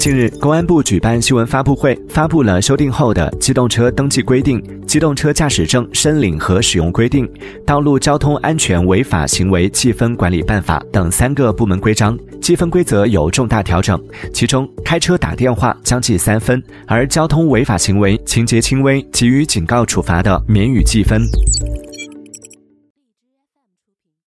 近日公安部举办新闻发布会发布了修订后的机动车登记规定机动车驾驶证申领和使用规定道路交通安全违法行为记分管理办法等三个部门规章记分规则有重大调整其中开车打电话将记三分而交通违法行为情节轻微给予警告处罚的免予记分。